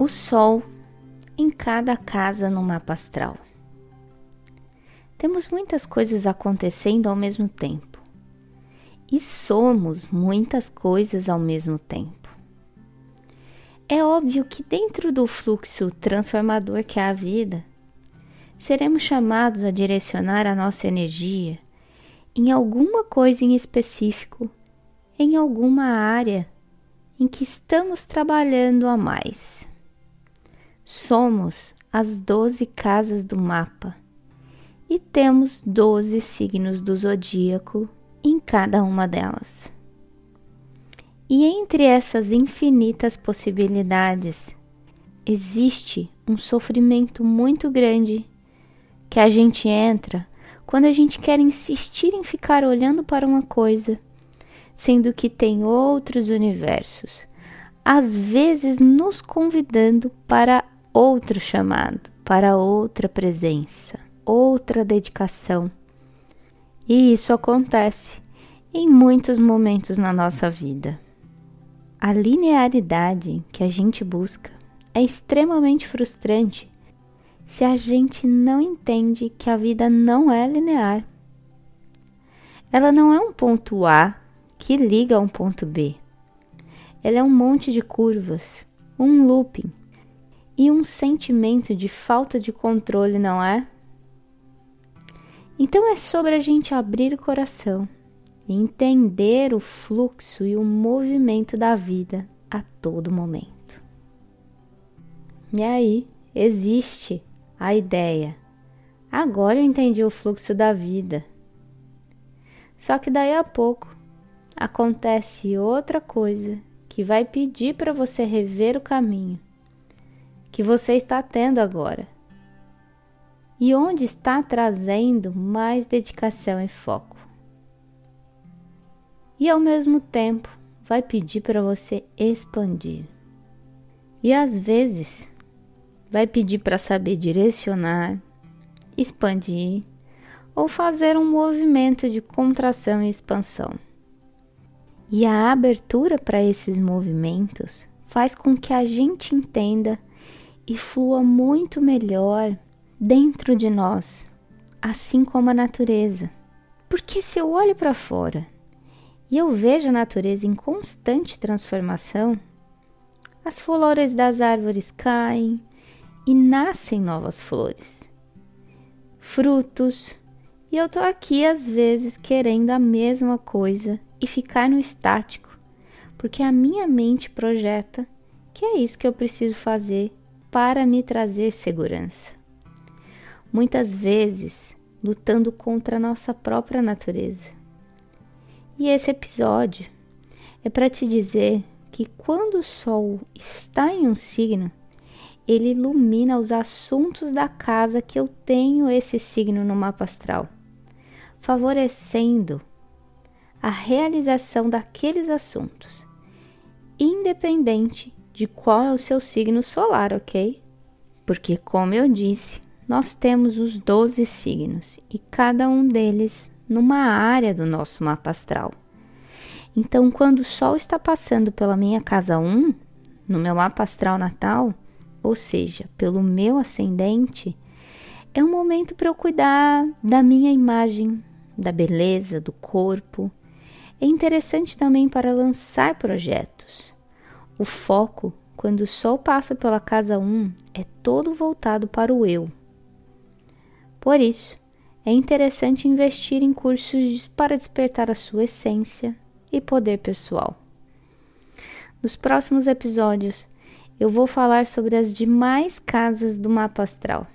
O Sol em cada casa no mapa astral. Temos muitas coisas acontecendo ao mesmo tempo e somos muitas coisas ao mesmo tempo. É óbvio que, dentro do fluxo transformador que é a vida, seremos chamados a direcionar a nossa energia em alguma coisa em específico, em alguma área em que estamos trabalhando a mais. Somos as doze casas do mapa e temos doze signos do zodíaco em cada uma delas. E entre essas infinitas possibilidades, existe um sofrimento muito grande que a gente entra quando a gente quer insistir em ficar olhando para uma coisa, sendo que tem outros universos, às vezes nos convidando para outro chamado, para outra presença, outra dedicação. E isso acontece em muitos momentos na nossa vida. A linearidade que a gente busca é extremamente frustrante se a gente não entende que a vida não é linear. Ela não é um ponto A que liga a um ponto B. Ela é um monte de curvas, um looping e um sentimento de falta de controle, não é? Então é sobre a gente abrir o coração entender o fluxo e o movimento da vida a todo momento. E aí existe a ideia. Agora eu entendi o fluxo da vida. Só que daí a pouco acontece outra coisa que vai pedir para você rever o caminho que você está tendo agora? E onde está trazendo mais dedicação e foco? E ao mesmo tempo vai pedir para você expandir. E às vezes vai pedir para saber direcionar, expandir ou fazer um movimento de contração e expansão. E a abertura para esses movimentos faz com que a gente entenda e flua muito melhor dentro de nós, assim como a natureza. Porque se eu olho para fora e eu vejo a natureza em constante transformação, as flores das árvores caem e nascem novas flores, frutos, e eu tô aqui às vezes querendo a mesma coisa e ficar no estático, porque a minha mente projeta que é isso que eu preciso fazer para me trazer segurança. Muitas vezes lutando contra a nossa própria natureza. E esse episódio é para te dizer que quando o Sol está em um signo, ele ilumina os assuntos da casa que eu tenho esse signo no mapa astral, favorecendo a realização daqueles assuntos, independente de qual é o seu signo solar, ok? Porque, como eu disse, nós temos os 12 signos e cada um deles numa área do nosso mapa astral. Então, quando o Sol está passando pela minha casa 1, no meu mapa astral natal, ou seja, pelo meu ascendente, é um momento para eu cuidar da minha imagem, da beleza, do corpo. É interessante também para lançar projetos. O foco, quando o Sol passa pela casa 1, é todo voltado para o eu. Por isso, é interessante investir em cursos para despertar a sua essência e poder pessoal. Nos próximos episódios, eu vou falar sobre as demais casas do mapa astral.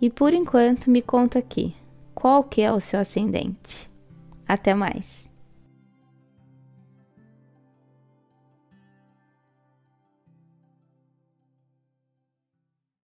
E por enquanto, me conta aqui, qual que é o seu ascendente? Até mais!